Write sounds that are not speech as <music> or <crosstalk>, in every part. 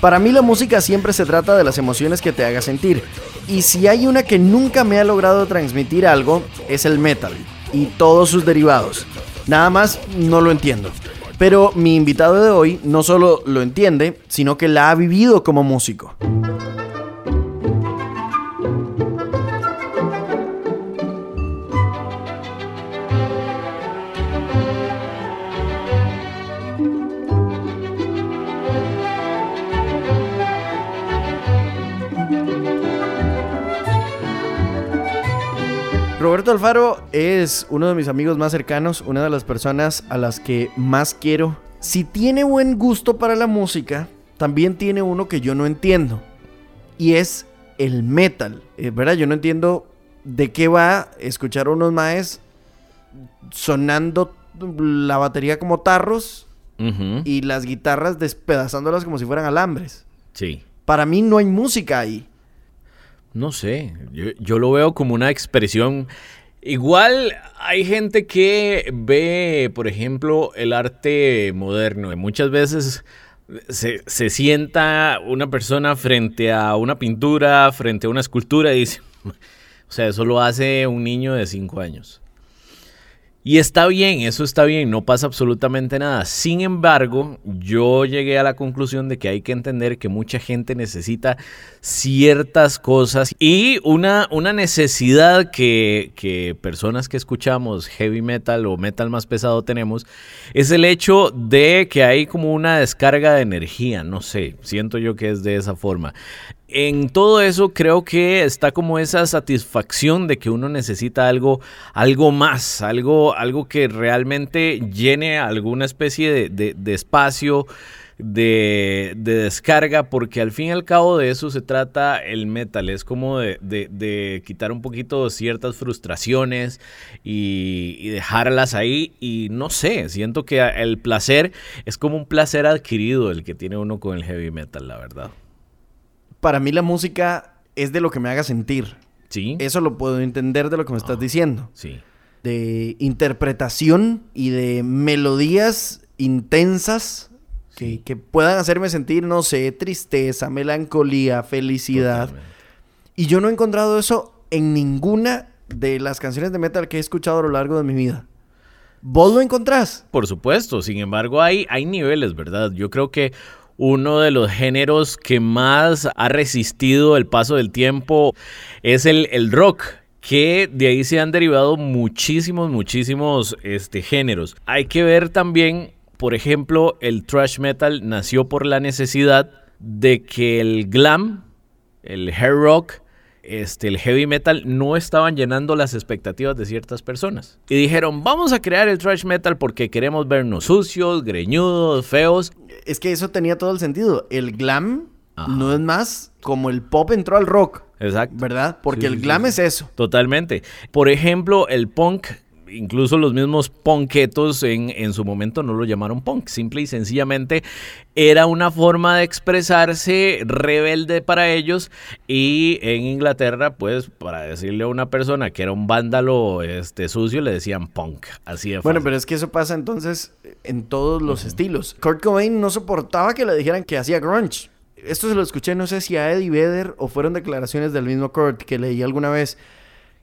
Para mí la música siempre se trata de las emociones que te haga sentir. Y si hay una que nunca me ha logrado transmitir algo, es el metal y todos sus derivados. Nada más no lo entiendo. Pero mi invitado de hoy no solo lo entiende, sino que la ha vivido como músico. Roberto Alfaro es uno de mis amigos más cercanos, una de las personas a las que más quiero. Si tiene buen gusto para la música, también tiene uno que yo no entiendo. Y es el metal. Eh, ¿Verdad? Yo no entiendo de qué va escuchar a unos maes sonando la batería como tarros y las guitarras despedazándolas como si fueran alambres. Sí. Para mí no hay música ahí. No sé, yo, lo veo como una expresión. Igual hay gente que ve, por ejemplo, el arte moderno y muchas veces se, se, sienta una persona frente a una pintura, frente a una escultura y dice, <laughs> o sea, eso lo hace un niño de 5 años. Y está bien, eso está bien, no pasa absolutamente nada. Sin embargo, yo llegué a la conclusión de que hay que entender que mucha gente necesita ciertas cosas y una, una necesidad que, que personas que escuchamos heavy metal o metal más pesado tenemos es el hecho de que hay como una descarga de energía, no sé, siento yo que es de esa forma. En todo eso creo que está como esa satisfacción de que uno necesita algo, algo más, algo, algo que realmente llene alguna especie de, espacio, de, descarga, porque al fin y al cabo de eso se trata el metal, es como de, quitar un poquito ciertas frustraciones y, y, dejarlas ahí y no sé, siento que el placer es como un placer adquirido el que tiene uno con el heavy metal, la verdad para mí la música es de lo que me haga sentir. Sí. Eso lo puedo entender de lo que me estás ah, diciendo. Sí. De interpretación y de melodías intensas que, puedan hacerme sentir, no sé, tristeza, melancolía, felicidad. Y yo no he encontrado eso en ninguna de las canciones de metal que he escuchado a lo largo de mi vida. ¿Vos lo encontrás? Por supuesto, sin embargo hay, hay niveles, ¿verdad? Yo creo que uno de los géneros que más ha resistido el paso del tiempo es el, el rock que de ahí se han derivado muchísimos, muchísimos este, géneros. Hay que ver también, por ejemplo, el thrash metal nació por la necesidad de que el glam, el hair rock, este, el heavy metal no estaban llenando las expectativas de ciertas personas. Y dijeron, vamos a crear el thrash metal porque queremos vernos sucios, greñudos, feos. Es que eso tenía todo el sentido. El glam no es más como el pop entró al rock. Exacto. ¿Verdad? Porque el glam es eso. Totalmente. Por ejemplo, el punk incluso los mismos punketos en, en, su momento no lo llamaron punk, simple y sencillamente era una forma de expresarse rebelde para ellos y en Inglaterra pues para decirle a una persona que era un vándalo este, sucio le decían punk, así de fácil. Bueno, pero es que eso pasa entonces en todos los estilos. Kurt Cobain no soportaba que le dijeran que hacía grunge. Esto se lo escuché, no sé si a Eddie Vedder o fueron declaraciones del mismo Kurt que leí alguna vez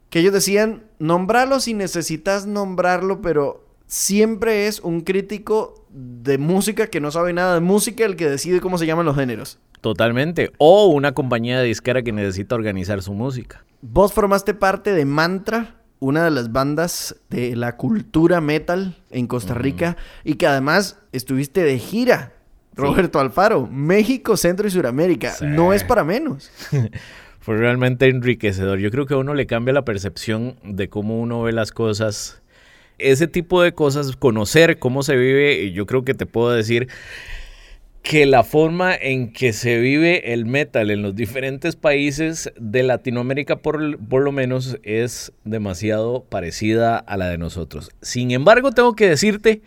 que ellos decían, nombrarlo si necesitas nombrarlo, pero siempre es un crítico de música que no sabe nada de música el que decide cómo se llaman los géneros. Totalmente. O una compañía de disquera que necesita organizar su música. Vos formaste parte de Mantra, una de las bandas de la cultura metal en Costa Rica, y que además estuviste de gira. Roberto Alfaro, México, Centro y Suramérica. No es para menos. <laughs> fue realmente enriquecedor. Yo creo que a uno le cambia la percepción de cómo uno ve las cosas. Ese tipo de cosas, conocer cómo se vive, yo creo que te puedo decir que la forma en que se vive el metal en los diferentes países de Latinoamérica por, por, lo menos es demasiado parecida a la de nosotros. Sin embargo, tengo que decirte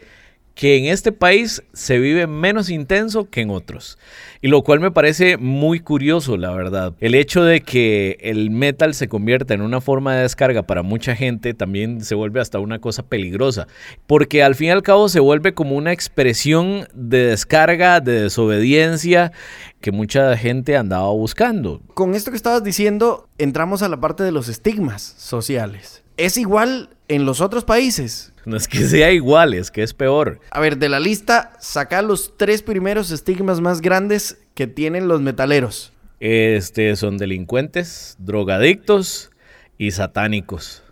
que en este país se vive menos intenso que en otros. Y lo cual me parece muy curioso, la verdad. El hecho de que el metal se convierta en una forma de descarga para mucha gente también se vuelve hasta una cosa peligrosa. Porque al fin y al cabo se vuelve como una expresión de descarga, de desobediencia que mucha gente andaba buscando. Con esto que estabas diciendo, entramos a la parte de los estigmas sociales. ¿Es igual en los otros países? No es que sea igual, es que es peor. A ver, de la lista, saca los tres primeros estigmas más grandes que tienen los metaleros. Este, son delincuentes, drogadictos y satánicos.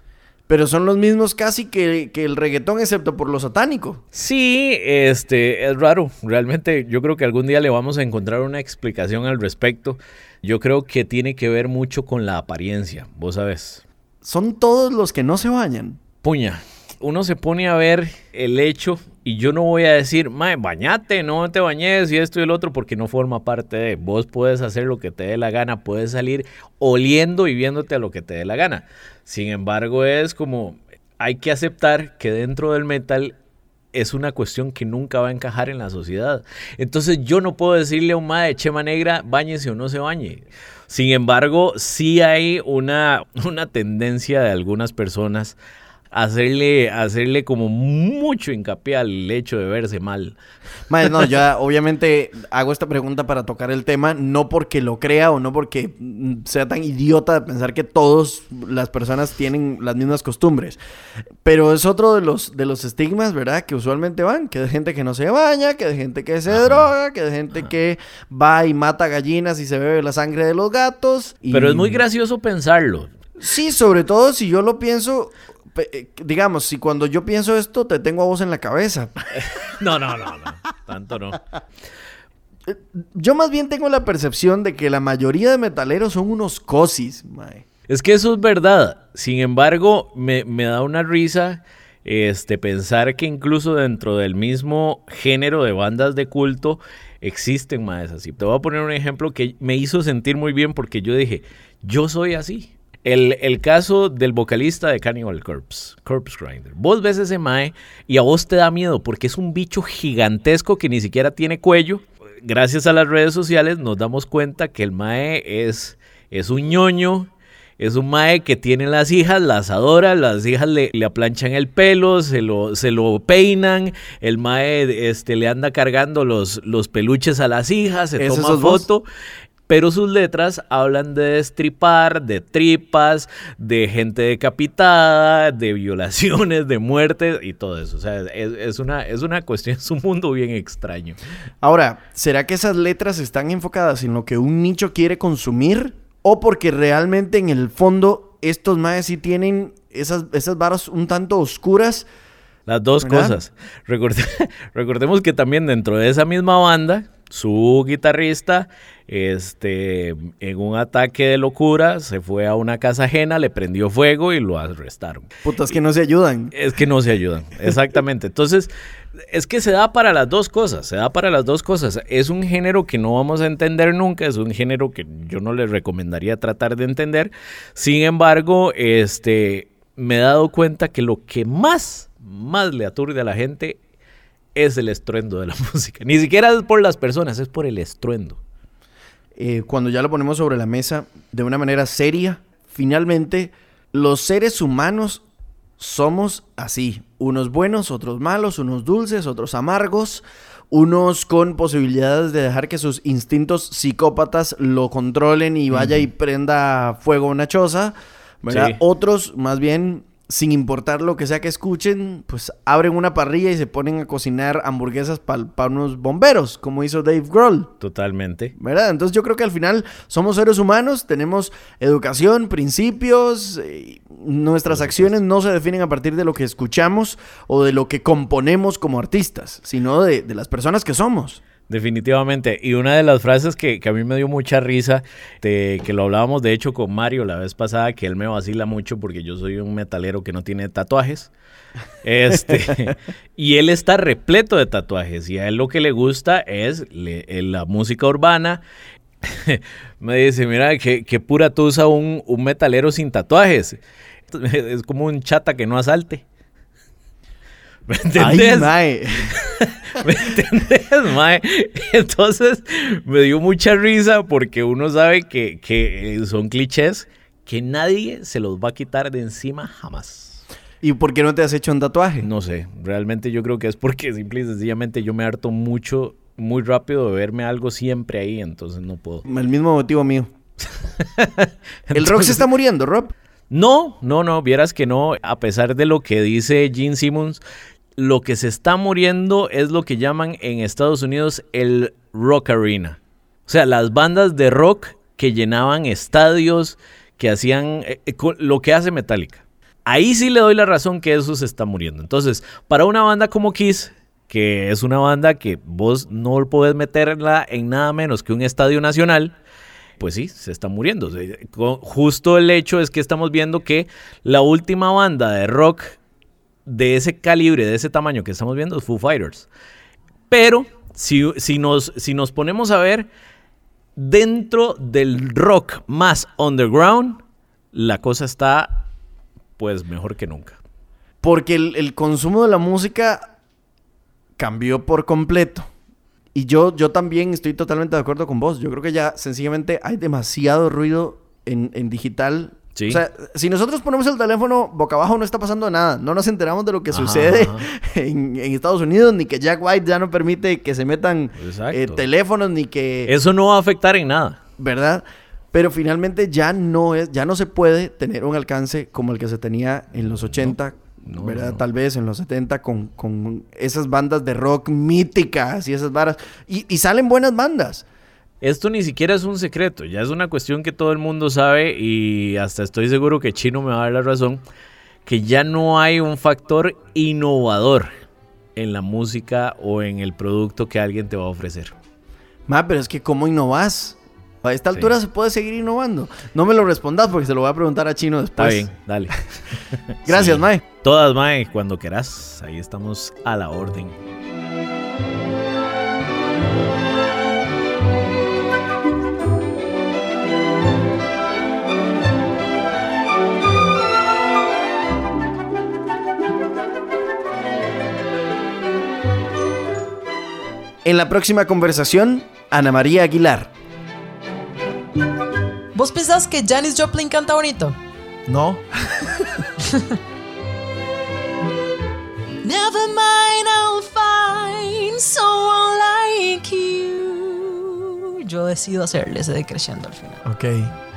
Pero son los mismos casi que, que, el reggaetón, excepto por lo satánico. Sí, este, es raro. Realmente yo creo que algún día le vamos a encontrar una explicación al respecto. Yo creo que tiene que ver mucho con la apariencia, vos sabes. Son todos los que no se bañan. Puña, uno se pone a ver el hecho y yo no voy a decir, mae, bañate, no te bañes y esto y el otro porque no forma parte de. Vos puedes hacer lo que te dé la gana, puedes salir oliendo y viéndote a lo que te dé la gana. Sin embargo, es como hay que aceptar que dentro del metal es una cuestión que nunca va a encajar en la sociedad. Entonces yo no puedo decirle a un mae chema negra, bañese o no se bañe. Sin embargo, sí hay una, <laughs> una tendencia de algunas personas hacerle, hacerle como mucho hincapié al hecho de verse mal. Madre, no, ya <laughs> obviamente hago esta pregunta para tocar el tema, no porque lo crea o no porque sea tan idiota de pensar que todas las personas tienen las mismas costumbres. Pero es otro de los, de los estigmas, ¿verdad? Que usualmente van, que de gente que no se baña, que de gente que se droga, que de gente que va y mata gallinas y se bebe la sangre de los gatos. Pero es muy gracioso pensarlo. Sí, sobre todo si yo lo pienso, eh, digamos, si cuando yo pienso esto te tengo a vos en la cabeza. <laughs> no, no, no, no. Tanto no. Eh, yo más bien tengo la percepción de que la mayoría de metaleros son unos cosis, mae. Es que eso es verdad. Sin embargo, me, da una risa este, pensar que incluso dentro del mismo género de bandas de culto existen más así. Te voy a poner un ejemplo que me hizo sentir muy bien porque yo dije, yo soy así. El, caso del vocalista de Cannibal Corpse, Corpse Grinder. Vos ves ese Mae y a vos te da miedo porque es un bicho gigantesco que ni siquiera tiene cuello. Gracias a las redes sociales nos damos cuenta que el Mae es, es un ñoño, es un mae que tiene las hijas, las adora, las hijas le, le aplanchan el pelo, se lo, se lo peinan, el mae este, le anda cargando los, los peluches a las hijas, se toma foto pero sus letras hablan de destripar, de tripas, de gente decapitada, de violaciones, de muertes y todo eso. O sea, es, una, es una cuestión, es un mundo bien extraño. Ahora, ¿será que esas letras están enfocadas en lo que un nicho quiere consumir? ¿O porque realmente en el fondo estos maes sí tienen esas, esas varas un tanto oscuras? Las dos cosas. <laughs> recordemos que también dentro de esa misma banda, su guitarrista este, en un ataque de locura, se fue a una casa ajena, le prendió fuego y lo arrestaron. Putas que no se ayudan. Es que no se ayudan, <laughs> exactamente. Entonces, es que se da para las dos cosas, se da para las dos cosas. Es un género que no vamos a entender nunca, es un género que yo no les recomendaría tratar de entender. Sin embargo, este, me he dado cuenta que lo que más, más le aturde a la gente es el estruendo de la <laughs> música. Ni siquiera es por las personas, es por el estruendo. Eh, cuando ya lo ponemos sobre la mesa de una manera seria, finalmente los seres humanos somos así, unos buenos, otros malos, unos dulces, otros amargos, unos con posibilidades de dejar que sus instintos psicópatas lo controlen y vaya y prenda fuego una choza, Otros más bien sin importar lo que sea que escuchen, pues abren una parrilla y se ponen a cocinar hamburguesas para unos bomberos, como hizo Dave Grohl. Totalmente. ¿Verdad? Entonces yo creo que al final somos seres humanos, tenemos educación, principios, eh, nuestras acciones no se definen a partir de lo que escuchamos o de lo que componemos como artistas, sino de, de las personas que somos. Definitivamente. Y una de las frases que, a mí me dio mucha risa, de, que lo hablábamos de hecho con Mario la vez pasada, que él me vacila mucho porque yo soy un metalero que no tiene tatuajes. Este, <laughs> y él está repleto de tatuajes y a él lo que le gusta es la música urbana. <laughs> me dice, mira, qué, pura tusa un, un metalero sin tatuajes. <laughs> Es como un chata que no asalte. ¿Me entendés? <laughs> ¿Me entendés, mae? Entonces me dio mucha risa porque uno sabe que, que eh, son clichés que nadie se los va a quitar de encima jamás. ¿Y por qué no te has hecho un tatuaje? No sé, realmente yo creo que es porque <laughs> simple y sencillamente yo me harto mucho, muy rápido de verme algo siempre ahí, entonces no puedo. El mismo motivo mío. <laughs> ¿El rock se está muriendo, Rob? No, no, no, vieras que no, a pesar de lo que dice Gene Simmons, lo que se está muriendo es lo que llaman en Estados Unidos el rock arena. O sea, las bandas de rock que llenaban estadios, que hacían eh, eh, lo que hace Metallica. Ahí sí le doy la razón que eso se está muriendo. Entonces, para una banda como Kiss, que es una banda que vos no podés meterla en nada menos que un estadio nacional, pues sí, se está muriendo. Justo el hecho es que estamos viendo que la última banda de rock de ese calibre, de ese tamaño que estamos viendo es Foo Fighters. Pero si, si, nos, si nos ponemos a ver, dentro del rock más underground, la cosa está pues mejor que nunca. Porque el, el consumo de la música cambió por completo. Y yo, yo también estoy totalmente de acuerdo con vos. Yo creo que ya sencillamente hay demasiado ruido en, en digital. Sí. O sea, si nosotros ponemos el teléfono boca abajo no está pasando nada. No nos enteramos de lo que sucede ajá. <laughs> En, en Estados Unidos, ni que Jack White ya no permite que se metan eh, teléfonos, ni que... Eso no va a afectar en nada. ¿Verdad? Pero finalmente ya no es, ya no se puede tener un alcance como el que se tenía en los 80, no, ¿verdad? no. Tal vez en los 70 con, con esas bandas de rock míticas y esas varas. Y, y salen buenas bandas. Esto ni siquiera es un secreto, ya es una cuestión que todo el mundo sabe y hasta estoy seguro que Chino me va a dar la razón, que ya no hay un factor innovador en la música o en el producto que alguien te va a ofrecer. Ma, pero es que ¿cómo innovas? A esta Sí. altura se puede seguir innovando. No me lo respondas porque se lo voy a preguntar a Chino Está después. bien, dale. <laughs> <laughs> Gracias, Sí. Mae. Todas, Mae, cuando quieras, ahí estamos a la orden. En la próxima conversación, Ana María Aguilar. ¿Vos pensás que Janis Joplin canta bonito? No. <laughs> Never mind, I'll find someone like you. Yo decido hacerle ese decreciendo al final. Ok.